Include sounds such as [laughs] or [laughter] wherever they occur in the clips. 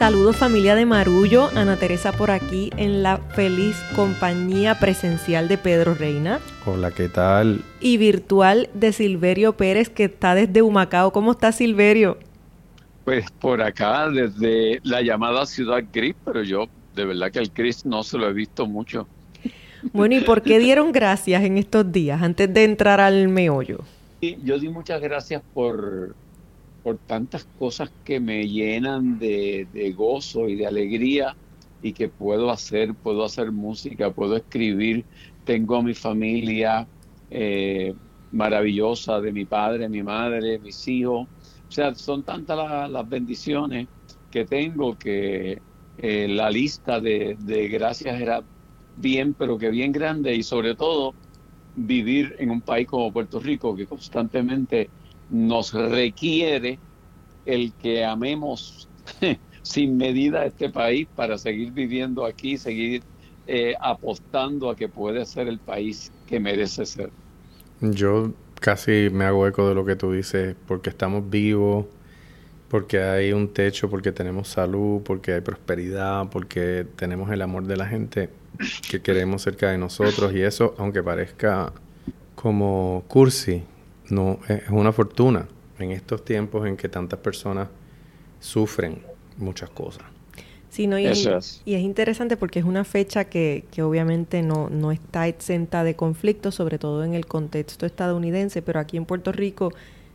Saludos familia de Marullo, Ana Teresa por aquí en la feliz compañía presencial de Pedro Reina. Hola, ¿qué tal? Y virtual de Silverio Pérez que está desde Humacao. ¿Cómo está Silverio? Pues por acá, desde la llamada ciudad gris, pero yo de verdad que el gris no se lo he visto mucho. Bueno, ¿y por qué dieron gracias en estos días antes de entrar al meollo? Yo di muchas gracias por por tantas cosas que me llenan de, gozo y de alegría y que puedo hacer, puedo hacer música, puedo escribir, tengo a mi familia eh, maravillosa de mi padre, mi madre, mis hijos. O sea, son tantas las bendiciones que tengo que eh, la lista de, de gracias era bien, pero que bien grande y sobre todo vivir en un país como Puerto Rico que constantemente nos requiere el que amemos [laughs] sin medida este país para seguir viviendo aquí, seguir eh, apostando a que puede ser el país que merece ser. Yo casi me hago eco de lo que tú dices, porque estamos vivos, porque hay un techo, porque tenemos salud, porque hay prosperidad, porque tenemos el amor de la gente que queremos cerca de nosotros y eso, aunque parezca como cursi, no, es una fortuna en estos tiempos en que tantas personas sufren muchas cosas. Sí, no, y, es. y, es. interesante porque es una fecha que, que obviamente no, no, está exenta de conflictos, sobre todo en el contexto estadounidense, pero aquí en Puerto Rico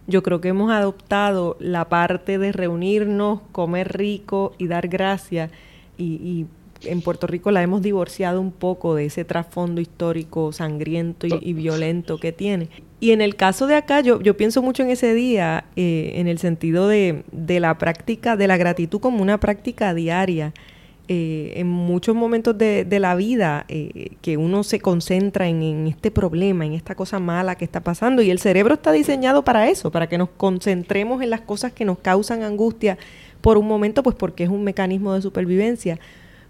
yo creo que hemos adoptado la parte de reunirnos, comer rico y dar gracias y, y en Puerto Rico la hemos divorciado un poco de ese trasfondo histórico sangriento y, violento que tiene. Y en el caso de acá, yo, yo pienso mucho en ese día, eh, en el sentido de, de, la práctica, de la gratitud como una práctica diaria. Eh, en muchos momentos de, de la vida eh, que uno se concentra en, en, este problema, en esta cosa mala que está pasando y el cerebro está diseñado para eso, para que nos concentremos en las cosas que nos causan angustia por un momento, pues porque es un mecanismo de supervivencia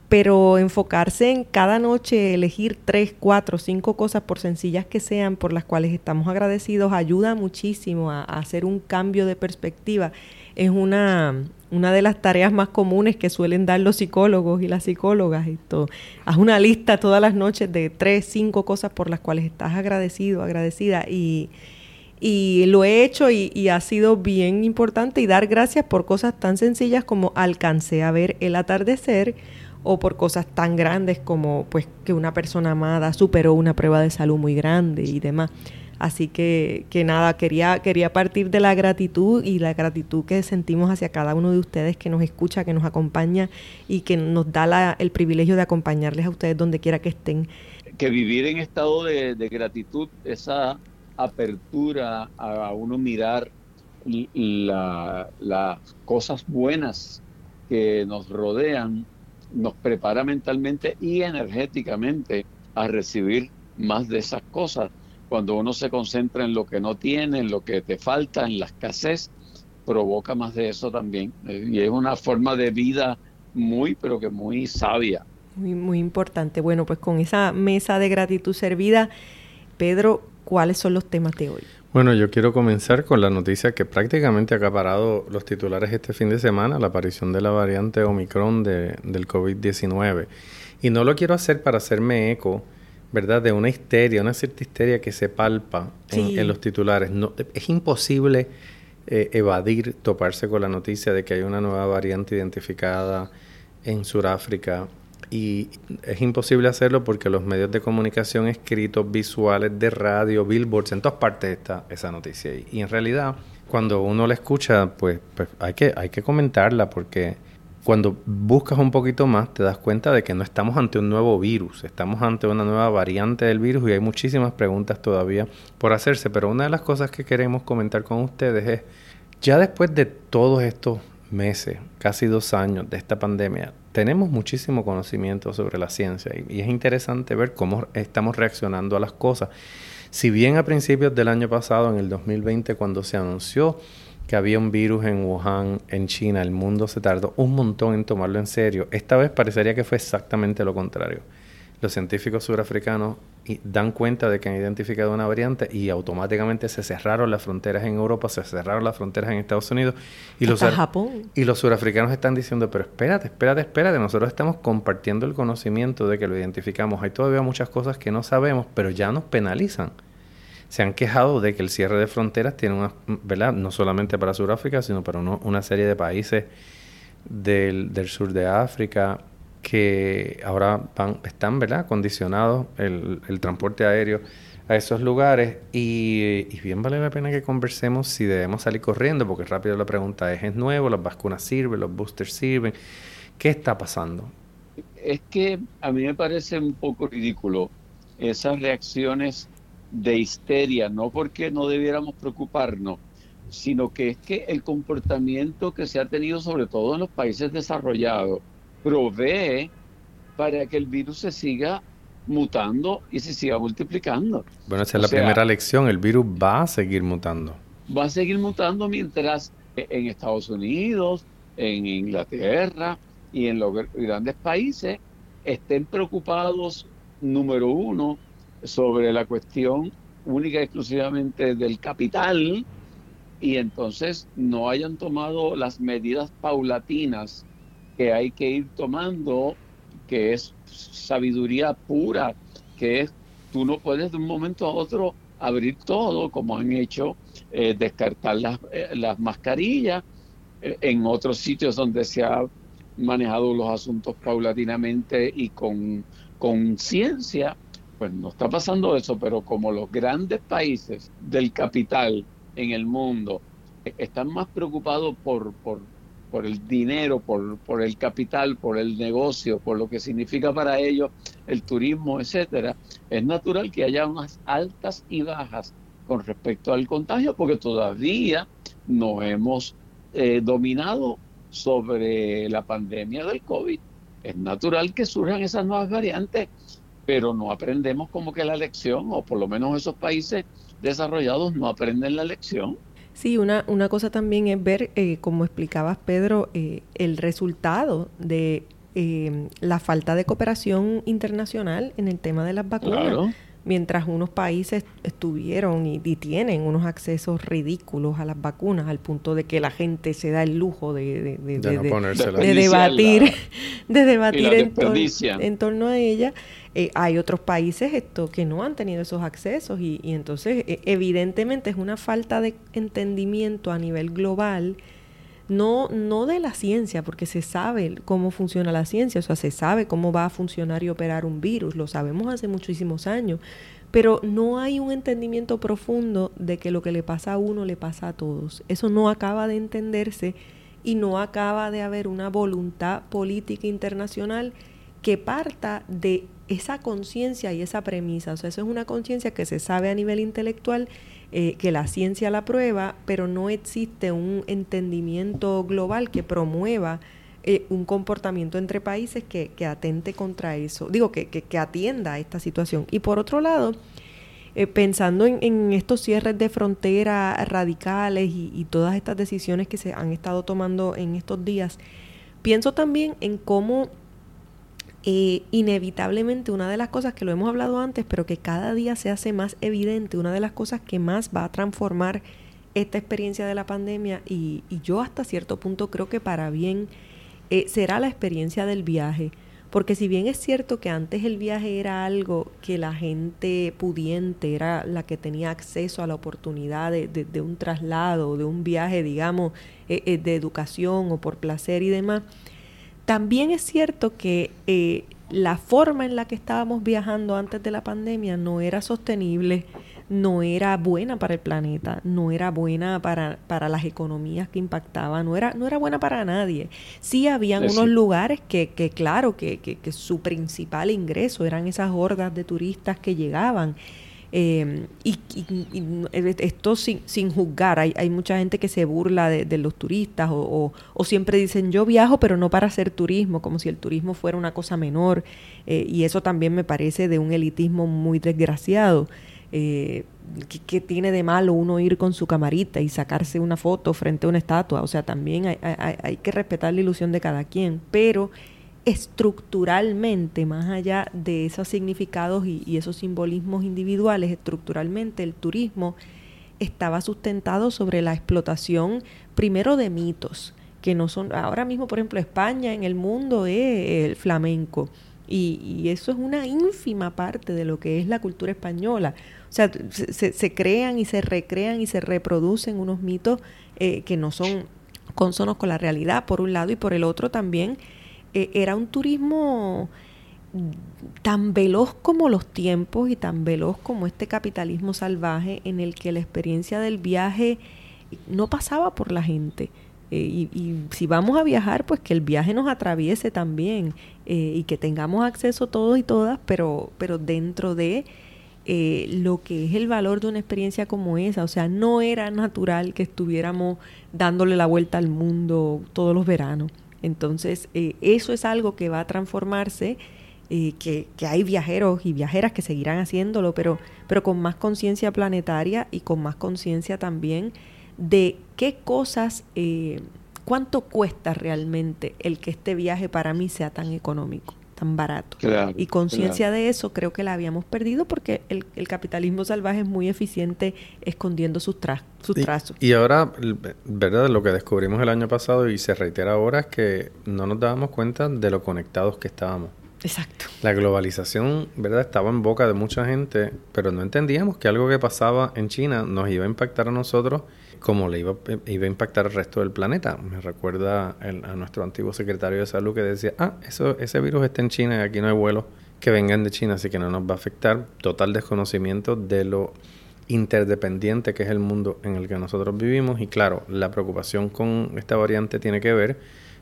pero enfocarse en cada noche, elegir tres, cuatro, cinco cosas, por sencillas que sean, por las cuales estamos agradecidos, ayuda muchísimo a, hacer un cambio de perspectiva. Es una, una de las tareas más comunes que suelen dar los psicólogos y las psicólogas. Esto. Haz una lista todas las noches de tres, cinco cosas por las cuales estás agradecido, agradecida. Y, y lo he hecho y, y, ha sido bien importante y dar gracias por cosas tan sencillas como alcancé a ver el atardecer o por cosas tan grandes como pues que una persona amada superó una prueba de salud muy grande y demás. Así que, que nada, quería, quería partir de la gratitud y la gratitud que sentimos hacia cada uno de ustedes que nos escucha, que nos acompaña y que nos da la, el privilegio de acompañarles a ustedes donde quiera que estén. Que vivir en estado de, gratitud, esa apertura a, uno mirar las cosas buenas que nos rodean, nos prepara mentalmente y energéticamente a recibir más de esas cosas. Cuando uno se concentra en lo que no tiene, en lo que te falta, en la escasez, provoca más de eso también. Y es una forma de vida muy, pero que muy sabia. Muy, muy importante. Bueno, pues con esa mesa de gratitud servida, Pedro, ¿cuáles son los temas de hoy? Bueno, yo quiero comenzar con la noticia que prácticamente ha acaparado los titulares este fin de semana, la aparición de la variante Omicron de, del COVID-19. Y no lo quiero hacer para hacerme eco, ¿verdad?, de una histeria, una cierta histeria que se palpa en, los titulares. No, es imposible eh, evadir, toparse con la noticia de que hay una nueva variante identificada en Sudáfrica y es imposible hacerlo porque los medios de comunicación escritos, visuales, de radio, billboards, en todas partes está esa noticia. Y, y en realidad, cuando uno la escucha, pues, pues, hay, que, hay que comentarla porque cuando buscas un poquito más te das cuenta de que no estamos ante un nuevo virus, estamos ante una nueva variante del virus y hay muchísimas preguntas todavía por hacerse. Pero una de las cosas que queremos comentar con ustedes es, ya después de todos estos meses, casi dos años de esta pandemia, tenemos muchísimo conocimiento sobre la ciencia y, es interesante ver cómo estamos reaccionando a las cosas. Si bien a principios del año pasado, en el 2020, cuando se anunció que había un virus en Wuhan, en China, el mundo se tardó un montón en tomarlo en serio, esta vez parecería que fue exactamente lo contrario. Los científicos surafricanos dan cuenta de que han identificado una variante y automáticamente se cerraron las fronteras en Europa, se cerraron las fronteras en Estados Unidos y los Japón. y los surafricanos están diciendo, pero espérate, espérate, espérate, nosotros estamos compartiendo el conocimiento de que lo identificamos. Hay todavía muchas cosas que no sabemos, pero ya nos penalizan. Se han quejado de que el cierre de fronteras tiene una, ¿verdad? No solamente para Sudáfrica, sino para una serie de países del, del sur de África, que ahora van, están ¿verdad? condicionados el, transporte aéreo a esos lugares y, bien vale la pena que conversemos si debemos salir corriendo, porque rápido la pregunta es, ¿es nuevo? ¿Las vacunas sirven? ¿Los boosters sirven? ¿Qué está pasando? Es que a mí me parece un poco ridículo esas reacciones de histeria, no porque no debiéramos preocuparnos, sino que es que el comportamiento que se ha tenido sobre todo en los países desarrollados, provee para que el virus se siga mutando y se siga multiplicando. Bueno, esa es la primera lección, el virus va a seguir mutando. Va a seguir mutando mientras en Estados Unidos, en Inglaterra y en los grandes países estén preocupados, número uno, sobre la cuestión única y exclusivamente del capital y entonces no hayan tomado las medidas paulatinas que hay que ir tomando, que es sabiduría pura, que es, tú no puedes de un momento a otro abrir todo, como han hecho, eh, descartar las, eh, las mascarillas, eh, en otros sitios donde se ha manejado los asuntos paulatinamente y con conciencia, pues no está pasando eso, pero como los grandes países del capital en el mundo están más preocupados por, por por el dinero, por, por el capital, por el negocio, por lo que significa para ellos el turismo, etcétera, es natural que haya unas altas y bajas con respecto al contagio, porque todavía no hemos eh, dominado sobre la pandemia del COVID. Es natural que surjan esas nuevas variantes, pero no aprendemos como que la lección, o por lo menos esos países desarrollados no aprenden la lección. Sí, una, una cosa también es ver, eh, como explicabas Pedro, eh, el resultado de eh, la falta de cooperación internacional en el tema de las vacunas mientras unos países estuvieron y, tienen unos accesos ridículos a las vacunas al punto de que la gente se da el lujo de, de, debatir [laughs] de debatir en, torno a ella. Eh, hay otros países esto que no han tenido esos accesos y, y entonces e, evidentemente es una falta de entendimiento a nivel global no, no de la ciencia, porque se sabe cómo funciona la ciencia, o sea, se sabe cómo va a funcionar y operar un virus, lo sabemos hace muchísimos años, pero no hay un entendimiento profundo de que lo que le pasa a uno le pasa a todos. Eso no acaba de entenderse y no acaba de haber una voluntad política internacional que parta de esa conciencia y esa premisa. O sea, eso es una conciencia que se sabe a nivel intelectual eh, que la ciencia la prueba, pero no existe un entendimiento global que promueva eh, un comportamiento entre países que, atente contra eso, digo, que, que, atienda a esta situación. Y por otro lado, eh, pensando en, estos cierres de frontera radicales y todas estas decisiones que se han estado tomando en estos días, pienso también en cómo eh, inevitablemente una de las cosas que lo hemos hablado antes, pero que cada día se hace más evidente, una de las cosas que más va a transformar esta experiencia de la pandemia y, yo hasta cierto punto creo que para bien eh, será la experiencia del viaje. Porque si bien es cierto que antes el viaje era algo que la gente pudiente era la que tenía acceso a la oportunidad de, un traslado, de un viaje, digamos, eh, de educación o por placer y demás, también es cierto que eh, la forma en la que estábamos viajando antes de la pandemia no era sostenible, no era buena para el planeta, no era buena para, para las economías que impactaban, no era, no era buena para nadie. Sí habían unos lugares que, que claro, que, que, que su principal ingreso eran esas hordas de turistas que llegaban eh, y, esto sin, sin juzgar, hay, hay, mucha gente que se burla de, los turistas o, o, siempre dicen yo viajo pero no para hacer turismo, como si el turismo fuera una cosa menor eh, y eso también me parece de un elitismo muy desgraciado. Eh, ¿qué, tiene de malo uno ir con su camarita y sacarse una foto frente a una estatua? O sea, también hay, hay, hay que respetar la ilusión de cada quien, pero estructuralmente, más allá de esos significados y, esos simbolismos individuales, estructuralmente el turismo estaba sustentado sobre la explotación primero de mitos, que no son, ahora mismo por ejemplo España en el mundo es el flamenco, y, eso es una ínfima parte de lo que es la cultura española. O sea, se, crean y se recrean y se reproducen unos mitos eh, que no son consonos con la realidad, por un lado, y por el otro también eh, era un turismo tan veloz como los tiempos y tan veloz como este capitalismo salvaje en el que la experiencia del viaje no pasaba por la gente. Eh, y, si vamos a viajar, pues que el viaje nos atraviese también eh, y que tengamos acceso todos y todas, pero, pero dentro de lo que es el valor de una experiencia como esa. O sea, no era natural que estuviéramos dándole la vuelta al mundo todos los veranos. Entonces, eh, eso es algo que va a transformarse, eh, que, hay viajeros y viajeras que seguirán haciéndolo, pero, pero con más conciencia planetaria y con más conciencia también de qué cosas, eh, cuánto cuesta realmente el que este viaje para mí sea tan económico tan barato. y conciencia de eso creo que la habíamos perdido porque el, capitalismo salvaje es muy eficiente escondiendo sus, sus trazos. Y ahora, ¿verdad? Lo que descubrimos el año pasado y se reitera ahora es que no nos dábamos cuenta de lo conectados que estábamos. Exacto. La globalización, ¿verdad? Estaba en boca de mucha gente, pero no entendíamos que algo que pasaba en China nos iba a impactar a nosotros como le iba, iba a impactar al resto del planeta. Me recuerda a nuestro antiguo secretario de salud que decía, ah, eso, ese virus está en China y aquí no hay vuelos que vengan de China, así que no nos va a afectar. Total desconocimiento de lo interdependiente que es el mundo en el que nosotros vivimos y claro, la preocupación con esta variante tiene que ver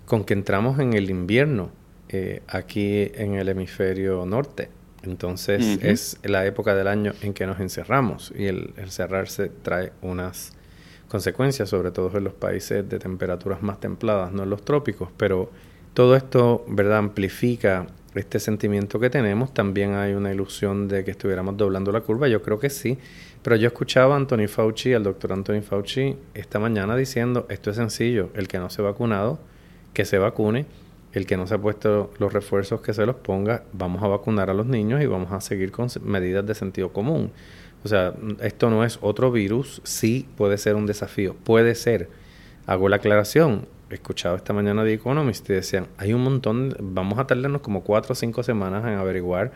con que entramos en el invierno eh, aquí en el hemisferio norte. Entonces es la época del año en que nos encerramos y el cerrarse trae unas consecuencias, sobre todo en los países de temperaturas más templadas, no en los trópicos, pero todo esto, ¿verdad?, amplifica este sentimiento que tenemos. También hay una ilusión de que estuviéramos doblando la curva, yo creo que sí, pero yo escuchaba a Anthony Fauci, al doctor Anthony Fauci, esta mañana diciendo, esto es sencillo, el que no se ha vacunado, que se vacune, el que no se ha puesto los refuerzos, que se los ponga, vamos a vacunar a los niños y vamos a seguir con medidas de sentido común. O sea, esto no es otro virus, sí puede ser un desafío, puede ser. Hago la aclaración, he escuchado esta mañana de Economist y decían, hay un montón, vamos a tardarnos como cuatro o cinco semanas en averiguar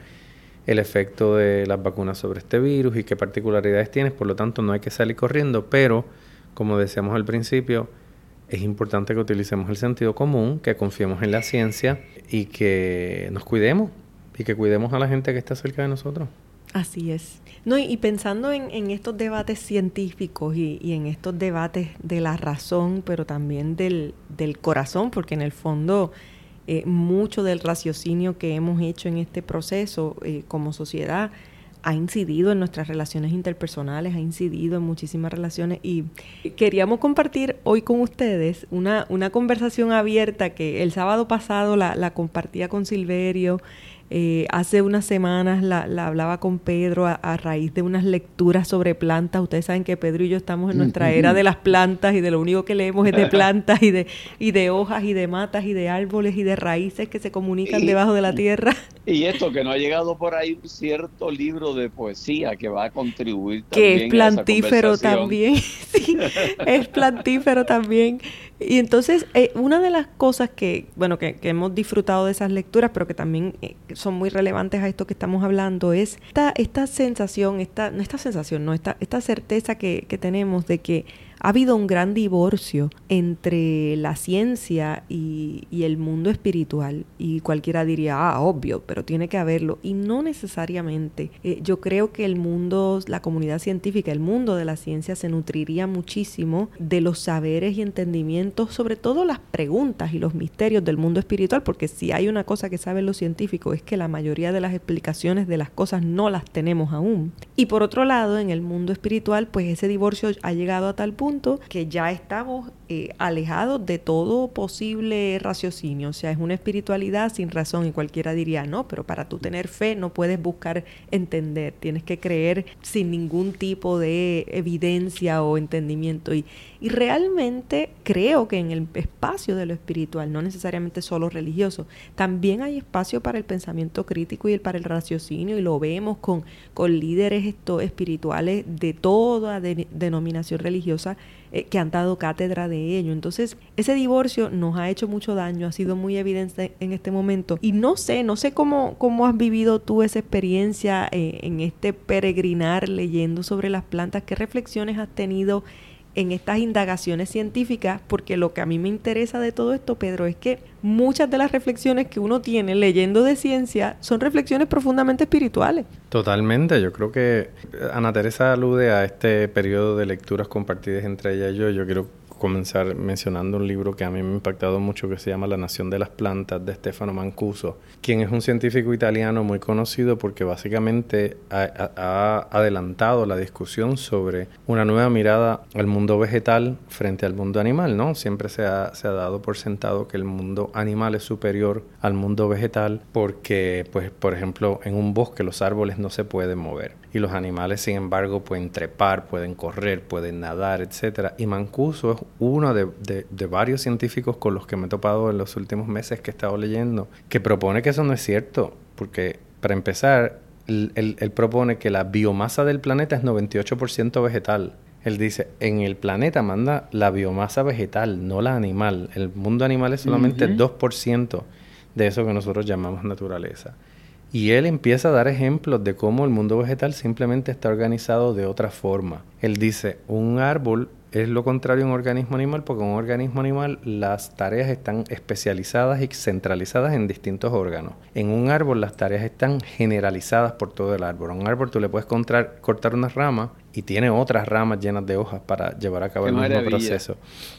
el efecto de las vacunas sobre este virus y qué particularidades tiene, por lo tanto no hay que salir corriendo, pero como decíamos al principio, es importante que utilicemos el sentido común, que confiemos en la ciencia y que nos cuidemos y que cuidemos a la gente que está cerca de nosotros. Así es. No, y, pensando en, estos debates científicos y, en estos debates de la razón, pero también del, corazón, porque en el fondo eh, mucho del raciocinio que hemos hecho en este proceso eh, como sociedad ha incidido en nuestras relaciones interpersonales, ha incidido en muchísimas relaciones y queríamos compartir hoy con ustedes una, una conversación abierta que el sábado pasado la compartía con Silverio eh, hace unas semanas la, hablaba con Pedro a, raíz de unas lecturas sobre plantas. Ustedes saben que Pedro y yo estamos en nuestra era de las plantas y de lo único que leemos es de [laughs] plantas y de, y de hojas y de matas y de árboles y de raíces que se comunican debajo de la tierra. Y esto que no ha llegado por ahí un cierto libro de poesía que va a contribuir también. Que es [laughs] [laughs] plantífero también. sí, es plantífero también. Y entonces, eh, una de las cosas que, bueno, que, hemos disfrutado de esas lecturas, pero que también eh, son muy relevantes a esto que estamos hablando, es esta, esta sensación, esta, no esta sensación, no, esta, esta certeza que, que tenemos de que ha habido un gran divorcio entre la ciencia y, el mundo espiritual. Y cualquiera diría, ah, obvio, pero tiene que haberlo. Y no necesariamente. Eh, yo creo que el mundo, la comunidad científica, el mundo de la ciencia se nutriría muchísimo de los saberes y entendimientos, sobre todo las preguntas y los misterios del mundo espiritual, porque si hay una cosa que saben los científicos es que la mayoría de las explicaciones de las cosas no las tenemos aún. Y por otro lado, en el mundo espiritual, pues ese divorcio ha llegado a tal punto que ya estamos eh, alejados de todo posible raciocinio. O sea, es una espiritualidad sin razón y cualquiera diría, no, pero para tú tener fe no puedes buscar entender, tienes que creer sin ningún tipo de evidencia o entendimiento. Y, y realmente creo que en el espacio de lo espiritual, no necesariamente solo religioso, también hay espacio para el pensamiento crítico y para el raciocinio y lo vemos con, con líderes esto, espirituales de toda denominación religiosa eh, que han dado cátedra de ello. Entonces, ese divorcio nos ha hecho mucho daño, ha sido muy evidente en este momento. Y no sé, no sé cómo, cómo has vivido tú esa experiencia eh, en este peregrinar leyendo sobre las plantas, qué reflexiones has tenido en estas indagaciones científicas, porque lo que a mí me interesa de todo esto, Pedro, es que muchas de las reflexiones que uno tiene leyendo de ciencia son reflexiones profundamente espirituales. Totalmente, yo creo que Ana Teresa alude a este periodo de lecturas compartidas entre ella y yo. Yo quiero comenzar mencionando un libro que a mí me ha impactado mucho que se llama La Nación de las Plantas de Stefano Mancuso, quien es un científico italiano muy conocido porque básicamente ha, adelantado la discusión sobre una nueva mirada al mundo vegetal frente al mundo animal, ¿no? Siempre se ha, se ha dado por sentado que el mundo animal es superior al mundo vegetal porque, pues, por ejemplo, en un bosque los árboles no se pueden mover y los animales, sin embargo, pueden trepar, pueden correr, pueden nadar, etcétera. Y Mancuso es uno de, varios científicos con los que me he topado en los últimos meses que he estado leyendo, que propone que eso no es cierto, porque para empezar, él, propone que la biomasa del planeta es 98% vegetal. Él dice, en el planeta manda la biomasa vegetal, no la animal. El mundo animal es solamente 2% de eso que nosotros llamamos naturaleza. Y él empieza a dar ejemplos de cómo el mundo vegetal simplemente está organizado de otra forma. Él dice, un árbol es lo contrario a un organismo animal, porque en un organismo animal las tareas están especializadas y centralizadas en distintos órganos. En un árbol las tareas están generalizadas por todo el árbol. A un árbol tú le puedes cortar una rama y tiene otras ramas llenas de hojas para llevar a cabo el mismo proceso.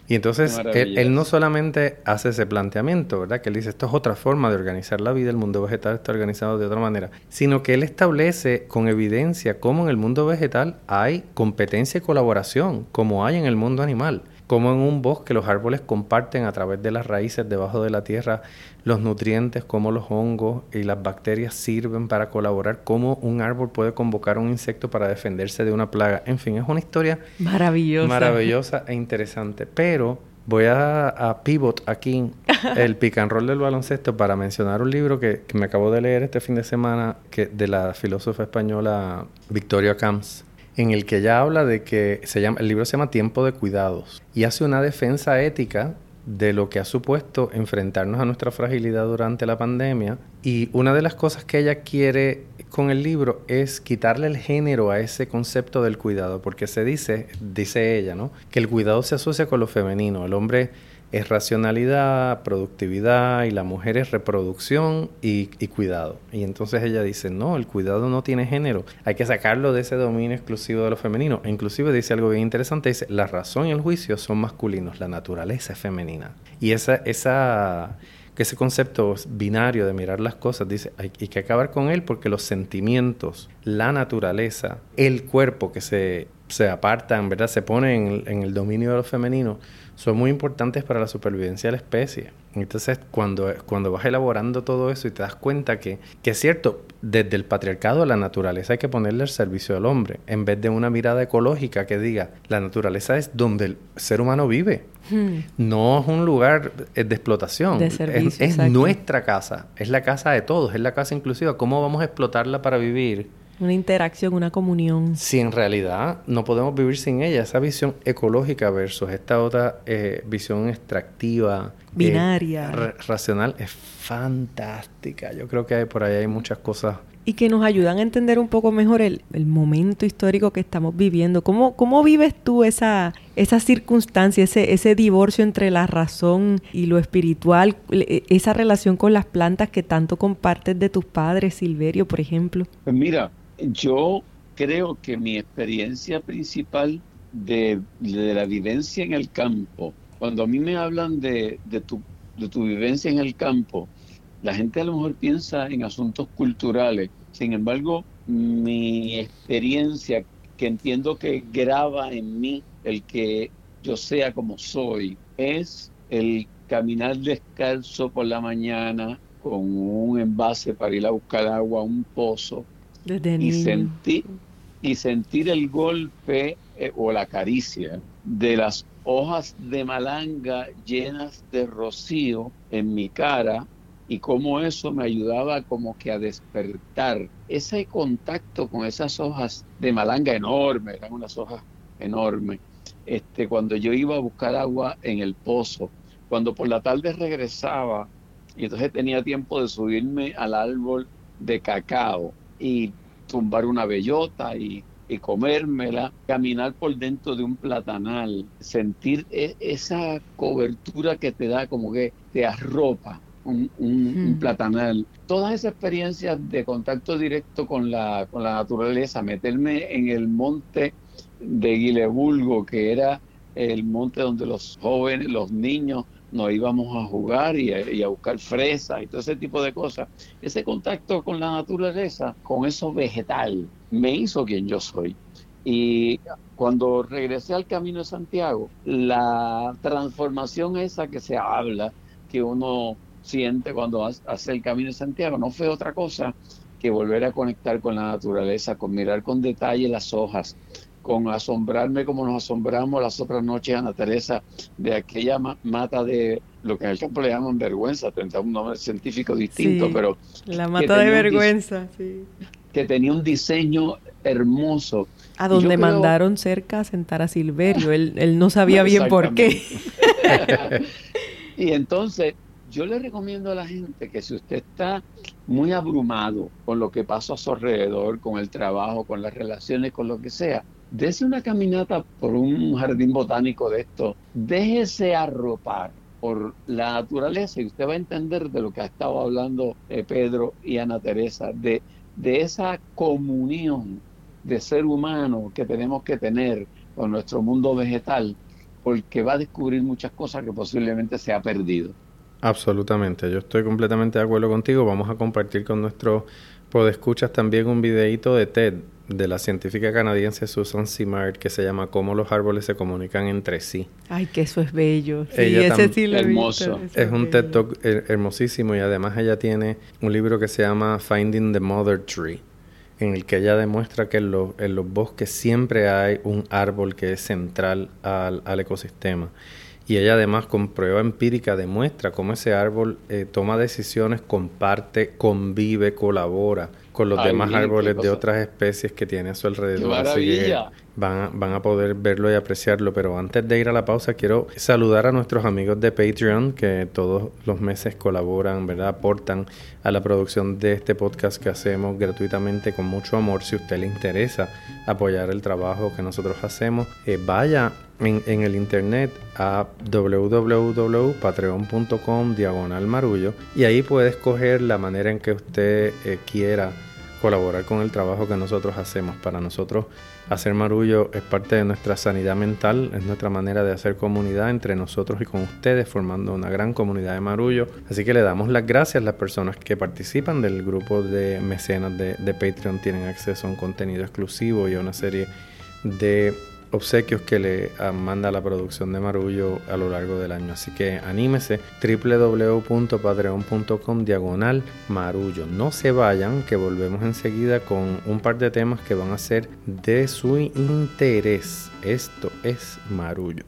Y entonces él, no solamente hace ese planteamiento, ¿verdad? Que él dice, esto es otra forma de organizar la vida, el mundo vegetal está organizado de otra manera, sino que él establece con evidencia cómo en el mundo vegetal hay competencia y colaboración, como hay en el mundo animal como en un bosque los árboles comparten a través de las raíces debajo de la tierra los nutrientes, como los hongos y las bacterias sirven para colaborar, cómo un árbol puede convocar a un insecto para defenderse de una plaga. En fin, es una historia maravillosa, maravillosa e interesante. Pero voy a, pivot aquí [laughs] el roll del baloncesto para mencionar un libro que, que, me acabo de leer este fin de semana que, de la filósofa española Victoria Camps en el que ella habla de que se llama, el libro se llama Tiempo de Cuidados y hace una defensa ética de lo que ha supuesto enfrentarnos a nuestra fragilidad durante la pandemia. Y una de las cosas que ella quiere con el libro es quitarle el género a ese concepto del cuidado, porque se dice, dice ella, ¿no? Que el cuidado se asocia con lo femenino. El hombre es racionalidad, productividad y la mujer es reproducción y, cuidado. Y entonces ella dice, no, el cuidado no tiene género, hay que sacarlo de ese dominio exclusivo de lo femenino. E inclusive dice algo bien interesante, dice, la razón y el juicio son masculinos, la naturaleza es femenina. Y esa, ese concepto binario de mirar las cosas, dice, hay, que acabar con él porque los sentimientos, la naturaleza, el cuerpo que se, se apartan, ¿verdad? Se pone en, en el dominio de lo femenino, son muy importantes para la supervivencia de la especie. Entonces, cuando, cuando vas elaborando todo eso y te das cuenta que, que es cierto, desde el patriarcado a la naturaleza hay que ponerle al servicio del hombre, en vez de una mirada ecológica que diga, la naturaleza es donde el ser humano vive. Hmm. No es un lugar de explotación. De servicio, es, es nuestra casa, es la casa de todos, es la casa inclusiva. ¿Cómo vamos a explotarla para vivir? Una interacción, una comunión. Si en realidad no podemos vivir sin ella, esa visión ecológica versus esta otra eh, visión extractiva, eh, binaria, racional, es fantástica. Yo creo que por ahí hay muchas cosas. Y que nos ayudan a entender un poco mejor el, momento histórico que estamos viviendo. ¿Cómo, cómo vives tú esa, esa circunstancia, ese, ese divorcio entre la razón y lo espiritual, esa relación con las plantas que tanto compartes de tus padres, Silverio, por ejemplo? Pues mira, yo creo que mi experiencia principal de, la vivencia en el campo, cuando a mí me hablan de, tu, de tu vivencia en el campo, la gente a lo mejor piensa en asuntos culturales. Sin embargo, mi experiencia, que entiendo que graba en mí el que yo sea como soy, es el caminar descalzo por la mañana con un envase para ir a buscar agua un pozo y sentir, y sentir el golpe eh, o la caricia de las hojas de malanga llenas de rocío en mi cara y cómo eso me ayudaba como que a despertar ese contacto con esas hojas de malanga enormes, eran unas hojas enormes, este, cuando yo iba a buscar agua en el pozo, cuando por la tarde regresaba y entonces tenía tiempo de subirme al árbol de cacao y tumbar una bellota y, comérmela, caminar por dentro de un platanal, sentir e, esa cobertura que te da como que te arropa un, platanal. Todas esas experiencias de contacto directo con la, con la naturaleza, meterme en el monte de Guilebulgo, que era el monte donde los jóvenes, los niños, nos íbamos a jugar y a, buscar fresas y todo ese tipo de cosas. Ese contacto con la naturaleza, con eso vegetal, me hizo quien yo soy. Y cuando regresé al Camino de Santiago, la transformación esa que se habla, que uno siente cuando hace el Camino de Santiago, no fue otra cosa que volver a conectar con la naturaleza, con mirar con detalle las hojas, con asombrarme como nos asombramos las otras noches, Ana Teresa, de aquella mata de lo que en el campo le llaman vergüenza, tendrá un nombre científico distinto, pero... La mata de vergüenza, sí. Que tenía un diseño hermoso. A donde mandaron cerca a sentar a Silverio, él, él no sabía bien por qué. [laughs] y entonces yo le recomiendo a la gente que si usted está muy abrumado con lo que pasa a su alrededor, con el trabajo, con las relaciones, con lo que sea, Dese una caminata por un jardín botánico de esto, déjese arropar por la naturaleza y usted va a entender de lo que ha estado hablando eh, Pedro y Ana Teresa, de, de esa comunión de ser humano que tenemos que tener con nuestro mundo vegetal, porque va a descubrir muchas cosas que posiblemente se ha perdido. Absolutamente, yo estoy completamente de acuerdo contigo. Vamos a compartir con nuestros podescuchas también un videito de TED de la científica canadiense Susan Simard que se llama Cómo los árboles se comunican entre sí. Ay, que eso es bello. Sí, ese sí lo hermoso. es un TED Talk hermosísimo y además ella tiene un libro que se llama Finding the Mother Tree en el que ella demuestra que en, en los bosques siempre hay un árbol que es central al, al ecosistema y ella además con prueba empírica demuestra cómo ese árbol eh, toma decisiones, comparte, convive, colabora con los demás árboles de otras especies que tiene a su alrededor. Así que van a, van a poder verlo y apreciarlo. Pero antes de ir a la pausa, quiero saludar a nuestros amigos de Patreon que todos los meses colaboran, ¿verdad? Aportan a la producción de este podcast que hacemos gratuitamente con mucho amor. Si a usted le interesa apoyar el trabajo que nosotros hacemos, eh, vaya en, el internet a www.patreon.com diagonal marullo y ahí puede escoger la manera en que usted eh, quiera colaborar con el trabajo que nosotros hacemos. Para nosotros hacer marullo es parte de nuestra sanidad mental, es nuestra manera de hacer comunidad entre nosotros y con ustedes, formando una gran comunidad de marullo. Así que le damos las gracias a las personas que participan del grupo de mecenas de Patreon, tienen acceso a un contenido exclusivo y a una serie de obsequios que le ah, manda la producción de Marullo a lo largo del año. Así que anímese www.patreon.com diagonal Marullo. No se vayan, que volvemos enseguida con un par de temas que van a ser de su interés. Esto es Marullo.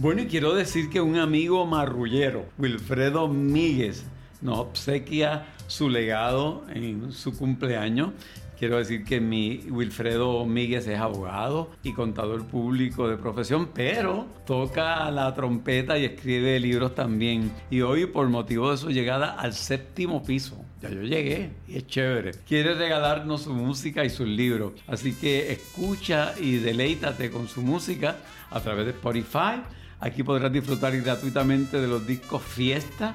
Bueno, y quiero decir que un amigo marrullero, Wilfredo Míguez, nos obsequia su legado en su cumpleaños Quiero decir que mi Wilfredo Míguez es abogado y contador público de profesión, pero toca la trompeta y escribe libros también. Y hoy, por motivo de su llegada al séptimo piso, ya yo llegué y es chévere. Quiere regalarnos su música y sus libros. Así que escucha y deleítate con su música a través de Spotify. Aquí podrás disfrutar gratuitamente de los discos Fiesta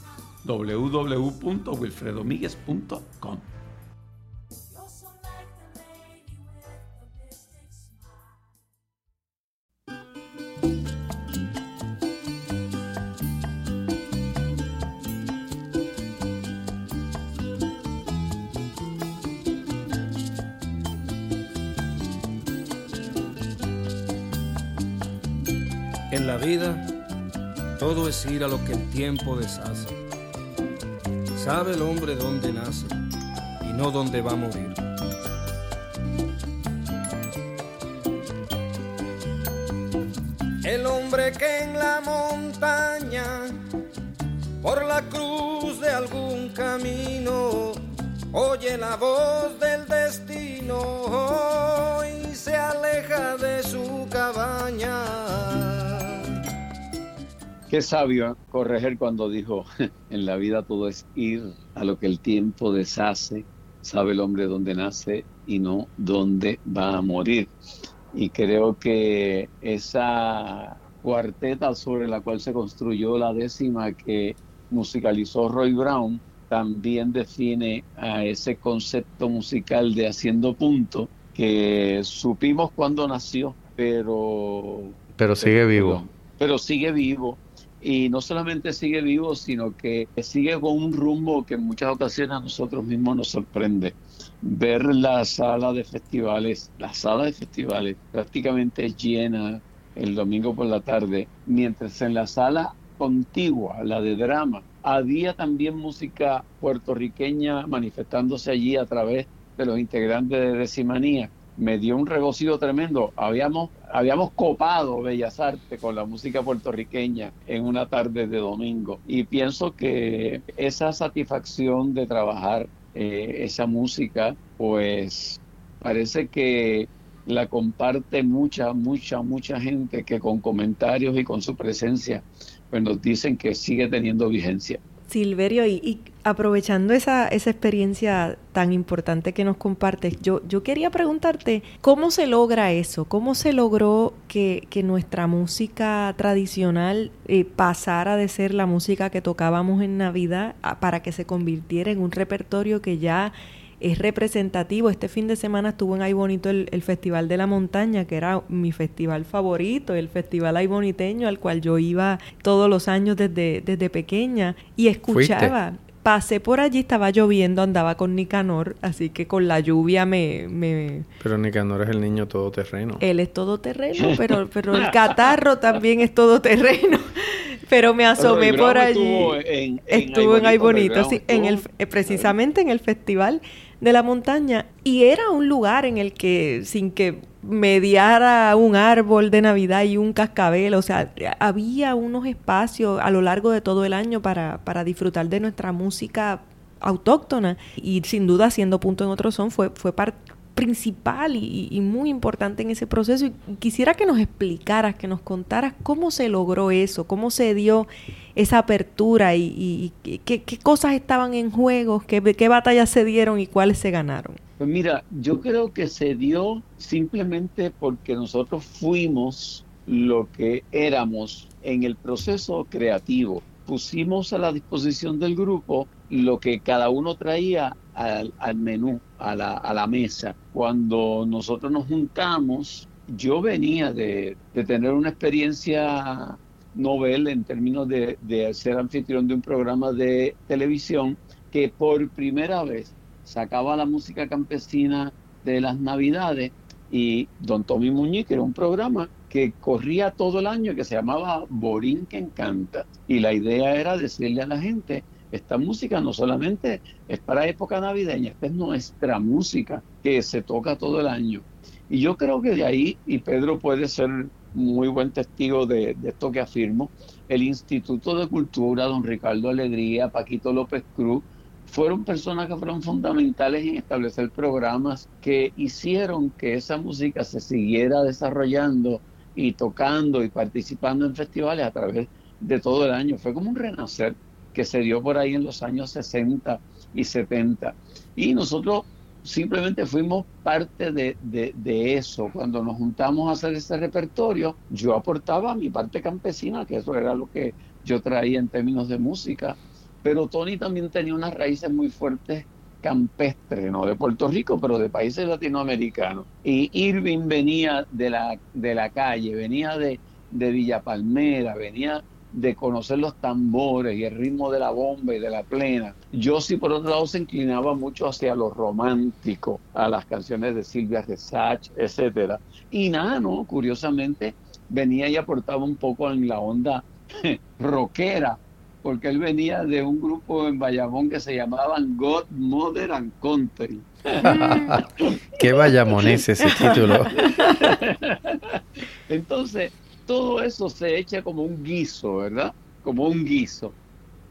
www.wilfredomiguez.com En la vida, todo es ir a lo que el tiempo deshace. Sabe el hombre dónde nace y no dónde va a morir. El hombre que en la montaña, por la cruz de algún camino, oye la voz del destino y se aleja de su cabaña Qué sabio corregir cuando dijo, en la vida todo es ir a lo que el tiempo deshace, sabe el hombre dónde nace y no dónde va a morir. Y creo que esa cuarteta sobre la cual se construyó la décima que musicalizó Roy Brown también define a ese concepto musical de haciendo punto que supimos cuando nació, pero... Pero sigue vivo. pero sigue vivo y no solamente sigue vivo, sino que sigue con un rumbo que en muchas ocasiones a nosotros mismos nos sorprende. Ver la sala de festivales, la sala de festivales prácticamente llena el domingo por la tarde, mientras en la sala contigua, la de drama, había también música puertorriqueña manifestándose allí a través de los integrantes de Decimanía me dio un regocijo tremendo. Habíamos, habíamos copado Bellas Artes con la música puertorriqueña en una tarde de domingo y pienso que esa satisfacción de trabajar eh, esa música, pues parece que la comparte mucha, mucha, mucha gente que con comentarios y con su presencia pues nos dicen que sigue teniendo vigencia. Silverio, y, aprovechando esa, esa, experiencia tan importante que nos compartes, yo, yo quería preguntarte, ¿cómo se logra eso? ¿Cómo se logró que, nuestra música tradicional eh, pasara de ser la música que tocábamos en Navidad para que se convirtiera en un repertorio que ya es representativo. Este fin de semana estuvo en Ay Bonito el, Festival de la Montaña, que era mi festival favorito, el Festival Ay Boniteño, al cual yo iba todos los años desde, desde pequeña y escuchaba. Pasé por allí, estaba lloviendo, andaba con Nicanor, así que con la lluvia me... me... Pero Nicanor es el niño todoterreno. Él es todoterreno, pero, pero el catarro también es todoterreno. Pero me asomé por allí. Estuvo en, estuvo en Ay Bonito, sí, en el, precisamente en el festival de la montaña. Y era un lugar en el que sin que mediara un árbol de Navidad y un cascabel, o sea, había unos espacios a lo largo de todo el año para, para disfrutar de nuestra música autóctona. Y sin duda haciendo punto en otro son fue, fue parte principal y, muy importante en ese proceso. Y quisiera que nos explicaras, que nos contaras cómo se logró eso, cómo se dio esa apertura y, qué, cosas estaban en juego, qué, qué batallas se dieron y cuáles se ganaron. Pues mira, yo creo que se dio simplemente porque nosotros fuimos lo que éramos en el proceso creativo. Pusimos a la disposición del grupo lo que cada uno traía al, menú, a la, a la, mesa. Cuando nosotros nos juntamos, yo venía de, tener una experiencia novel en términos de, de, ser anfitrión de un programa de televisión que por primera vez sacaba la música campesina de las navidades y Don Tommy Muñiz, que era un programa que corría todo el año que se llamaba Borín que encanta y la idea era decirle a la gente esta música no solamente es para época navideña, esta es nuestra música que se toca todo el año. Y yo creo que de ahí, y Pedro puede ser muy buen testigo de, esto que afirmo. El Instituto de Cultura, don Ricardo Alegría, Paquito López Cruz, fueron personas que fueron fundamentales en establecer programas que hicieron que esa música se siguiera desarrollando y tocando y participando en festivales a través de todo el año. Fue como un renacer que se dio por ahí en los años 60 y 70. Y nosotros simplemente fuimos parte de, de, eso. Cuando nos juntamos a hacer ese repertorio, yo aportaba mi parte campesina, que eso era lo que yo traía en términos de música. Pero Tony también tenía unas raíces muy fuertes campestres, no de Puerto Rico, pero de países latinoamericanos. Y Irving venía de la, de la calle, venía de, de Villa Palmera, venía de conocer los tambores y el ritmo de la bomba y de la plena. Yo sí, por otro lado, se inclinaba mucho hacia lo romántico, a las canciones de Silvia Resach, etcétera. Y Nano, curiosamente, venía y aportaba un poco en la onda [laughs] rockera, porque él venía de un grupo en Bayamón que se llamaban God, Mother and Country. [laughs] Qué Bayamón es ese título. [laughs] Entonces, todo eso se echa como un guiso, ¿verdad? Como un guiso.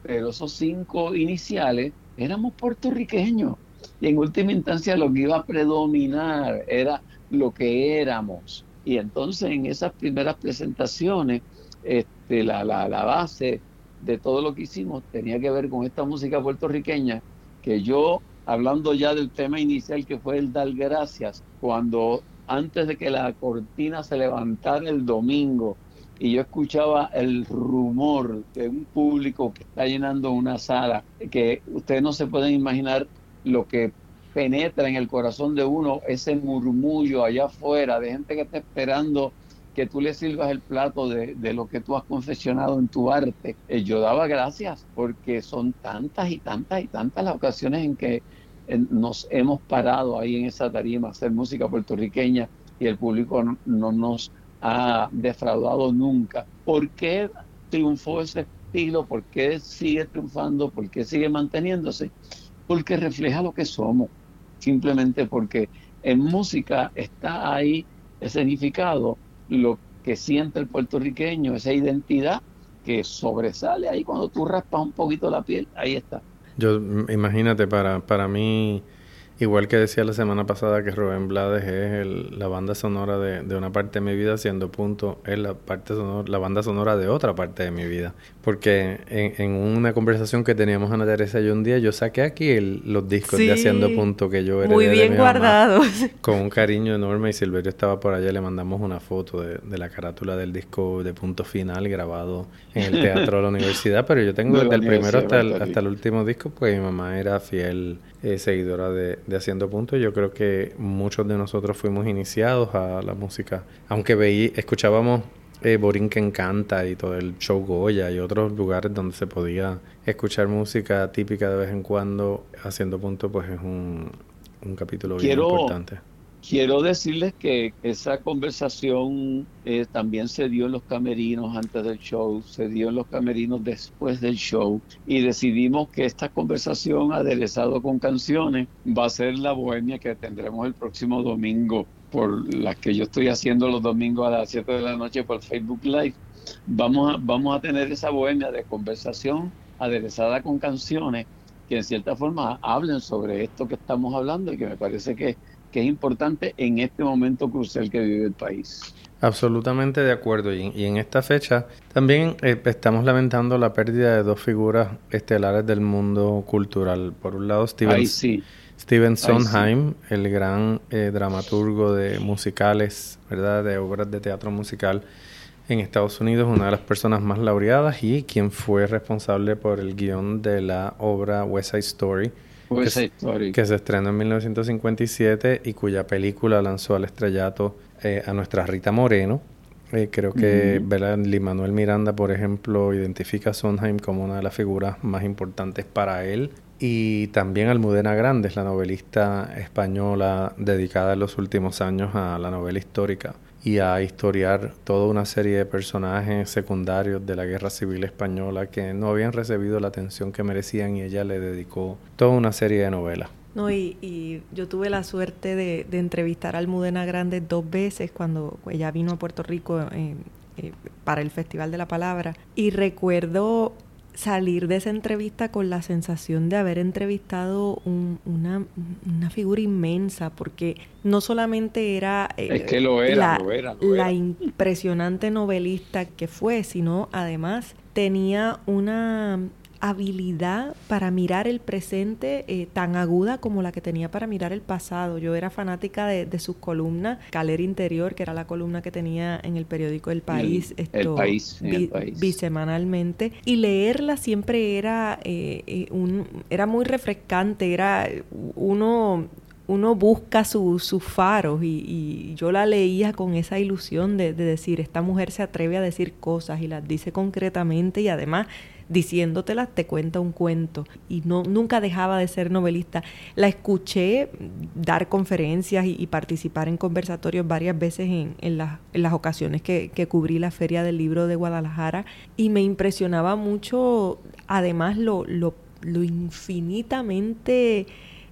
Pero esos cinco iniciales éramos puertorriqueños. Y en última instancia lo que iba a predominar era lo que éramos. Y entonces en esas primeras presentaciones, este, la, la, la base de todo lo que hicimos tenía que ver con esta música puertorriqueña que yo, hablando ya del tema inicial que fue el dar gracias, cuando antes de que la cortina se levantara el domingo y yo escuchaba el rumor de un público que está llenando una sala, que ustedes no se pueden imaginar lo que penetra en el corazón de uno, ese murmullo allá afuera de gente que está esperando que tú le sirvas el plato de, lo que tú has confeccionado en tu arte. Eh, yo daba gracias porque son tantas y tantas y tantas las ocasiones en que nos hemos parado ahí en esa tarima a hacer música puertorriqueña y el público no, nos ha defraudado nunca. ¿Por qué triunfó ese estilo? ¿Por qué sigue triunfando? ¿Por qué sigue manteniéndose? Porque refleja lo que somos. Simplemente porque en música está ahí escenificado lo que siente el puertorriqueño, esa identidad que sobresale ahí cuando tú raspas un poquito la piel, ahí está. Yo, imagínate, para, para mí Igual que decía la semana pasada que Rubén Blades es la banda sonora de, una parte de mi vida, siendo punto es la parte sonora, la banda sonora de otra parte de mi vida. Porque en, una conversación que teníamos Ana Teresa y un día, yo saqué aquí los discos de Haciendo Punto que yo era Muy bien guardados. Con un cariño enorme y Silverio estaba por allá, le mandamos una foto de, la carátula del disco de Punto Final grabado en el [laughs] Teatro de la Universidad. Pero yo tengo desde el primero hasta hasta el último disco, pues mi mamá era fiel eh, seguidora de, Haciendo Punto. Yo creo que muchos de nosotros fuimos iniciados a la música. Aunque veí, escuchábamos eh, Borín que encanta y todo el show Goya y otros lugares donde se podía escuchar música típica de vez en cuando. Haciendo Punto, pues es un, un capítulo bien importante. Quiero decirles que esa conversación eh, también se dio en los camerinos antes del show, se dio en los camerinos después del show y decidimos que esta conversación aderezado con canciones va a ser la bohemia que tendremos el próximo domingo por la que yo estoy haciendo los domingos a las 7 de la noche por Facebook Live. Vamos a, vamos a tener esa bohemia de conversación aderezada con canciones que en cierta forma hablen sobre esto que estamos hablando y que me parece que que es importante en este momento crucial que vive el país. Absolutamente de acuerdo. Y, en esta fecha también eh, estamos lamentando la pérdida de dos figuras estelares del mundo cultural. Por un lado, Steven, Steven Sondheim, el gran eh, dramaturgo de musicales, ¿verdad? de obras de teatro musical en Estados Unidos, una de las personas más laureadas y quien fue responsable por el guion de la obra West Side Story que, se estrenó en 1957 y cuya película lanzó al estrellato eh, a nuestra Rita Moreno. Eh, creo que uh Manuel Miranda, por ejemplo, identifica a Sondheim como una de las figuras más importantes para él. Y también Almudena Grandes, la novelista española dedicada en los últimos años a la novela histórica y a historiar toda una serie de personajes secundarios de la Guerra Civil Española que no habían recibido la atención que merecían y ella le dedicó toda una serie de novelas. No, y, yo tuve la suerte de, entrevistar a Almudena Grande dos veces cuando ella vino a Puerto Rico eh, eh, para el Festival de la Palabra. Y recuerdo salir de esa entrevista con la sensación de haber entrevistado una, figura inmensa, porque no solamente era, eh, que lo era, la impresionante novelista que fue, sino además tenía una habilidad para mirar el presente eh, tan aguda como la que tenía para mirar el pasado. Yo era fanática de, de sus columnas, Calera Interior, que era la columna que tenía en el periódico El País, esto, país, bisemanalmente, y leerla siempre era, eh, eh, un, era muy refrescante, era uno uno busca sus faros y, yo la leía con esa ilusión de, de, decir, esta mujer se atreve a decir cosas y las dice concretamente y además diciéndotelas te cuenta un cuento y no nunca dejaba de ser novelista. La escuché dar conferencias y, participar en conversatorios varias veces en, en, las ocasiones que, que, cubrí la Feria del Libro de Guadalajara y me impresionaba mucho además lo, lo, lo infinitamente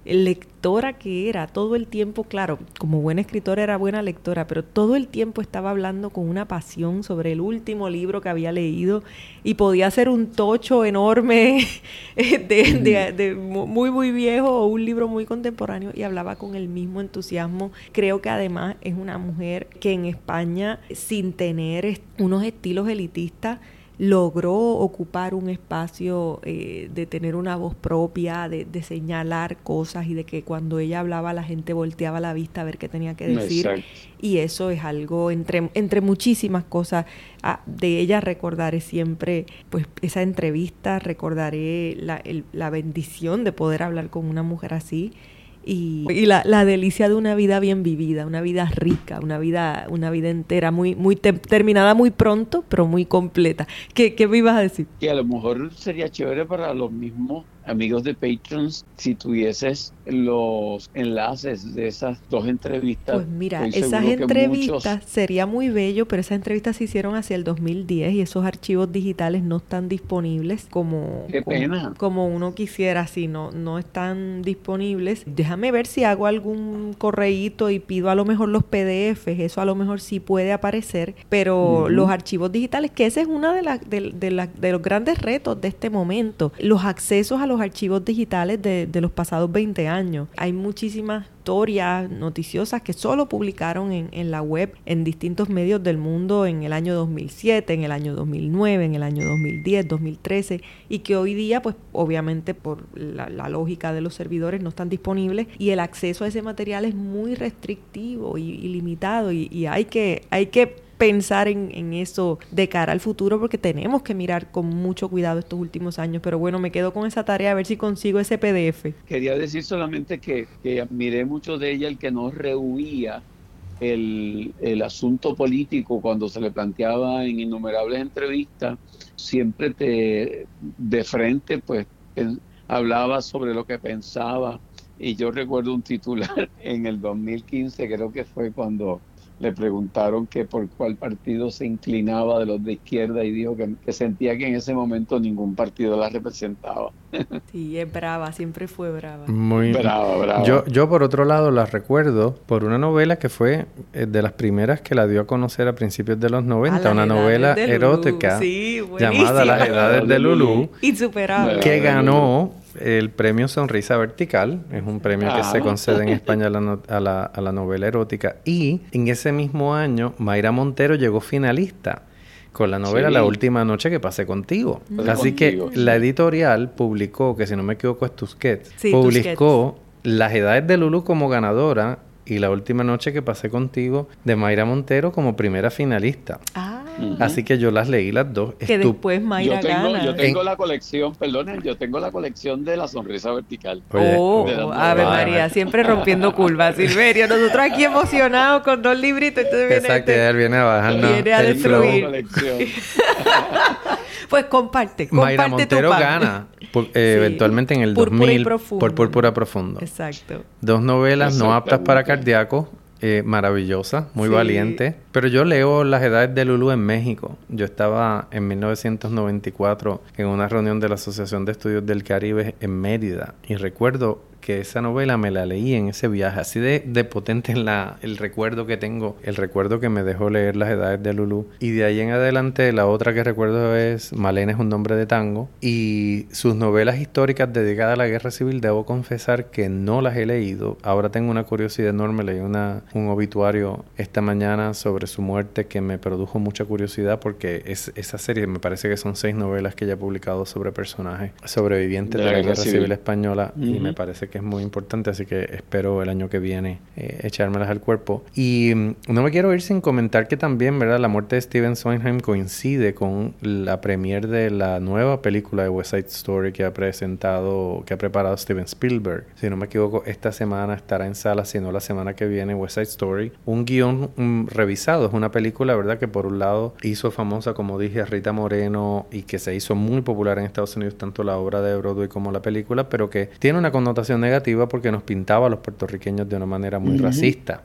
lectora que era, todo el tiempo, claro, como buena escritora era buena lectora, pero todo el tiempo estaba hablando con una pasión sobre el último libro que había leído y podía ser un tocho enorme [laughs] de, de, muy, muy viejo o un libro muy contemporáneo y hablaba con el mismo entusiasmo. Creo que además es una mujer que en España, sin tener unos estilos elitistas, logró ocupar un espacio eh, de tener una voz propia, de, señalar cosas y de que cuando ella hablaba la gente volteaba la vista a ver qué tenía que decir. Y eso es algo, entre, entre muchísimas cosas, ah, de ella recordaré siempre pues esa entrevista, recordaré la, la bendición de poder hablar con una mujer así y, la, la, delicia de una vida bien vivida, una vida rica, una vida, una vida entera, muy, muy terminada muy pronto, pero muy completa. ¿Qué, ¿Qué me ibas a decir? Que a lo mejor sería chévere para los mismos amigos de Patrons, si tuvieses los enlaces de esas dos entrevistas. Pues mira, esas entrevistas sería muy bello, pero esas entrevistas se hicieron hacia el 2010 y esos archivos digitales no están disponibles como, como, uno quisiera, si no, no están disponibles. Déjame ver si hago algún correíto y pido a lo mejor los PDFs, eso a lo mejor sí puede aparecer, pero los archivos digitales, que ese es uno de, de, de, de los grandes retos de este momento, los accesos a los archivos digitales de, de los pasados 20 años. Hay muchísimas historias noticiosas que solo publicaron en, la web en distintos medios del mundo en el año 2007, en el año 2009, en el año 2010, 2013 y que hoy día pues obviamente por la, lógica de los servidores no están disponibles y el acceso a ese material es muy restrictivo y, limitado y, y hay que hay que pensar en, eso de cara al futuro porque tenemos que mirar con mucho cuidado estos últimos años. Pero bueno, me quedo con esa tarea a ver si consigo ese PDF. Quería decir solamente que, admiré mucho de ella el que no rehuía el, el, asunto político cuando se le planteaba en innumerables entrevistas, siempre te de frente pues hablaba sobre lo que pensaba. Y yo recuerdo un titular [laughs] en el 2015, creo que fue cuando le preguntaron que por cuál partido se inclinaba de los de izquierda y dijo que, sentía que en ese momento ningún partido la representaba. [laughs] Sí, es brava, siempre fue brava. Muy brava, brava. Yo, yo por otro lado la recuerdo por una novela que fue eh, de las primeras que la dio a conocer a principios de los 90, una novela erótica llamada Las Edades de Lulú. Insuperable. Que ganó el premio Sonrisa Vertical. Es un premio que se ah. concede en [laughs] España a la, a, la, novela erótica. Y en ese mismo año, Mayra Montero llegó finalista con la novela La última noche que pasé contigo. Así que la editorial publicó, que si no me equivoco es Tusquets, publicó Las Edades de Lulu como ganadora y La última noche que pasé contigo de Mayra Montero como primera finalista. Ah. Así que yo las leí las dos. Que después Mayra yo tengo, Yo tengo la colección, perdonen, yo tengo la colección de la sonrisa vertical. oh, Ave María, siempre rompiendo curvas, [laughs] Silverio. Nosotros aquí emocionados con dos libritos. Entonces viene Exacto, este, viene a bajar. Viene a destruir. [laughs] pues comparte, comparte Mayra Montero gana eh, eventualmente en el 2000 por Púrpura Profundo. Exacto. Dos novelas no aptas para cardíacos, eh, maravillosa, muy valiente. Pero yo leo Las Edades de Lulu en México. Yo estaba en 1994 en una reunión de la Asociación de Estudios del Caribe en Mérida y recuerdo que esa novela me la leí en ese viaje, así de, de potente en la, el recuerdo que tengo, el recuerdo que me dejó leer Las Edades de Lulu. Y de ahí en adelante, la otra que recuerdo es Malena es un nombre de tango. Y sus novelas históricas dedicadas a la guerra civil, debo confesar que no las he leído. Ahora tengo una curiosidad enorme, leí una, un obituario esta mañana sobre su muerte que me produjo mucha curiosidad porque es, esa serie me parece que son seis novelas que ella ha publicado sobre personajes sobrevivientes de, la, guerra civil, española y me parece que es muy importante, así que espero el año que viene eh, echármelas al cuerpo. Y mm, no me quiero ir sin comentar que también, ¿verdad? La muerte de Steven Sondheim coincide con la premier de la nueva película de West Side Story que ha presentado, que ha preparado Steven Spielberg. Si no me equivoco, esta semana estará en sala, si no la semana que viene, West Side Story. Un guion mm, revisado, es una película, ¿verdad? Que por un lado hizo famosa, como dije, a Rita Moreno y que se hizo muy popular en Estados Unidos, tanto la obra de Broadway como la película, pero que tiene una connotación negativa porque nos pintaba a los puertorriqueños de una manera muy racista.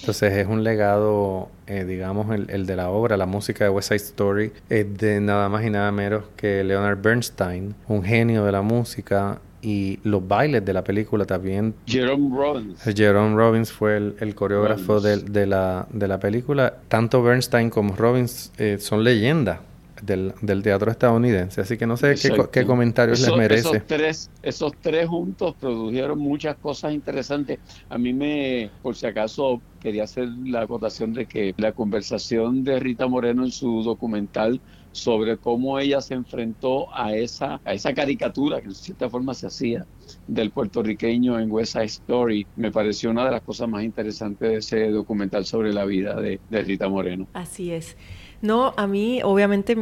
Entonces es un legado, eh, digamos, el, de la obra, la música de West Side Story, es de nada más y nada menos que Leonard Bernstein, un genio de la música. Y los bailes de la película también. Jerome Robbins. Jerome Robbins fue el, coreógrafo de, la, de la película. Tanto Bernstein como Robbins eh, son leyendas del, del, teatro estadounidense. Así que no sé qué, comentarios les merece. Esos tres, esos tres juntos produjeron muchas cosas interesantes. A mí me, por si acaso, quería hacer la acotación de que la conversación de Rita Moreno en su documental sobre cómo ella se enfrentó a esa, a esa caricatura que de cierta forma se hacía del puertorriqueño en West Side Story, me pareció una de las cosas más interesantes de ese documental sobre la vida de, de Rita Moreno. Así es. No, a mí obviamente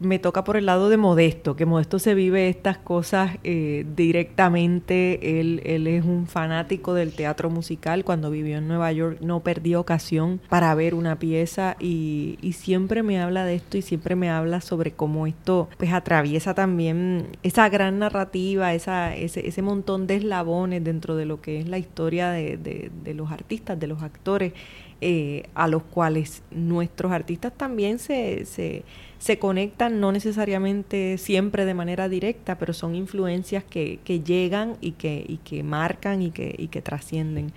me toca por el lado de Modesto, que Modesto se vive estas cosas eh, directamente. Él, él es un fanático del teatro musical. Cuando vivió en Nueva York no perdió ocasión para ver una pieza y, y siempre me habla de esto y siempre me habla sobre cómo esto pues atraviesa también esa gran narrativa, esa, ese, ese montón de eslabones dentro de lo que es la historia de, los artistas, de los actores eh, a los cuales nuestros artistas también se, se, se, conectan, no necesariamente siempre de manera directa, pero son influencias que, que llegan y que, y que marcan y que, y que trascienden.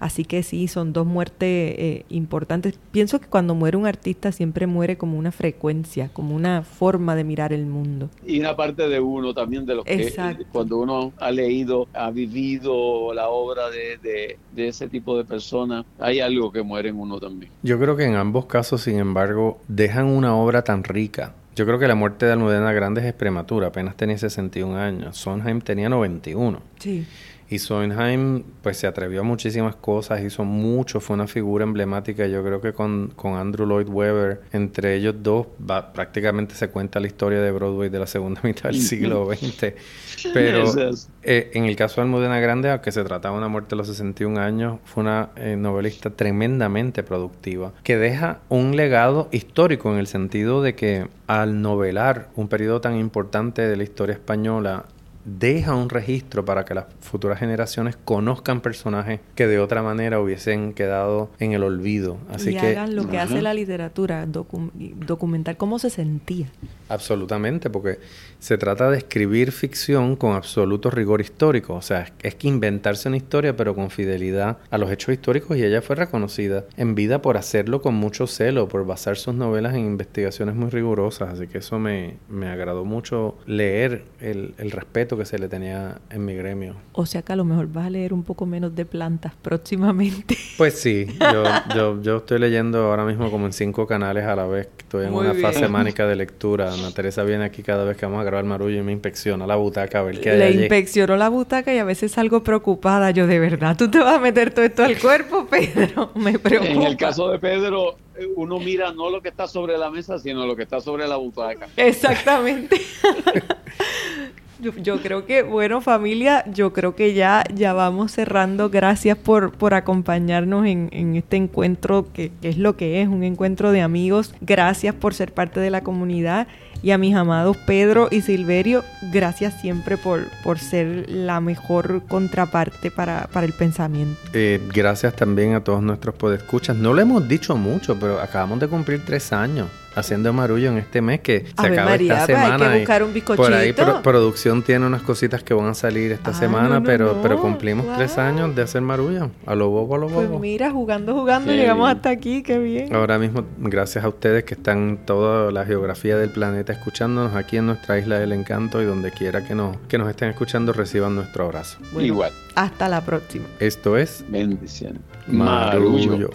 Así que sí, son dos muertes eh, importantes. Pienso que cuando muere un artista siempre muere como una frecuencia, como una forma de mirar el mundo. Y una parte de uno también, de los que cuando uno ha leído, ha vivido la obra de, de, ese tipo de personas, hay algo que muere en uno también. Yo creo que en ambos casos, sin embargo, dejan una obra tan rica yo creo que la muerte de Almudena Grandes es prematura, apenas tenía 61 años. Sondheim tenía 91. Sí. Y Sondheim pues se atrevió a muchísimas cosas, hizo mucho, fue una figura emblemática. Yo creo que con, con Andrew Lloyd Webber, entre ellos dos, prácticamente se cuenta la historia de Broadway de la segunda [laughs] mitad del siglo XX. [laughs] Pero eh, en el caso de Almudena Grande, aunque se trataba de una muerte a los 61 años, fue una eh, novelista tremendamente productiva, que deja un legado histórico en el sentido de que al novelar un periodo tan importante de la historia española, deja un registro para que las futuras generaciones conozcan personajes que de otra manera hubiesen quedado en el olvido. Así y que hagan lo que hace la literatura, documentar cómo se sentía. Absolutamente, porque se trata de escribir ficción con absoluto rigor histórico. O sea, es que inventarse una historia, pero con fidelidad a los hechos históricos. Y ella fue reconocida en vida por hacerlo con mucho celo, por basar sus novelas en investigaciones muy rigurosas. Así que eso me, me agradó mucho leer el, el respeto que se le tenía en mi gremio. O sea que a lo mejor vas a leer un poco menos de plantas próximamente. [laughs] Pues sí, yo, yo, yo estoy leyendo ahora mismo como en cinco canales a la vez. Estoy en una fase mánica de lectura. Ana Teresa viene aquí cada vez que vamos a grabar Marullo y me inspecciona la butaca a ver qué hay Le inspeccionó la butaca y a veces salgo preocupada. Yo, de verdad, tú te vas a meter todo esto al cuerpo, [laughs] Pedro. Me preocupa. En el caso de Pedro, uno mira no lo que está sobre la mesa, sino lo que está sobre la butaca. Exactamente. [laughs] Yo, creo que, bueno, familia, yo creo que ya, ya vamos cerrando. Gracias por, por acompañarnos en, en este encuentro que, es lo que es, un encuentro de amigos. Gracias por ser parte de la comunidad. Y a mis amados Pedro y Silverio, gracias siempre por, por ser la mejor contraparte para, para el pensamiento. Eh, gracias también a todos nuestros podescuchas. No lo hemos dicho mucho, pero acabamos de cumplir tres años haciendo marullo en este mes que se acaba esta semana. Pues hay que buscar un bizcochito. Por ahí producción tiene unas cositas que van a salir esta semana, pero, pero cumplimos tres años de hacer marullo. A lo bobo, a lo pues bobo. Pues mira, jugando, jugando, llegamos hasta aquí, qué bien. Ahora mismo, gracias a ustedes que están toda la geografía del planeta escuchándonos aquí en nuestra isla del encanto y donde quiera que nos, que nos estén escuchando, reciban nuestro abrazo. Igual. Hasta la próxima. Esto es Bendición. marullo.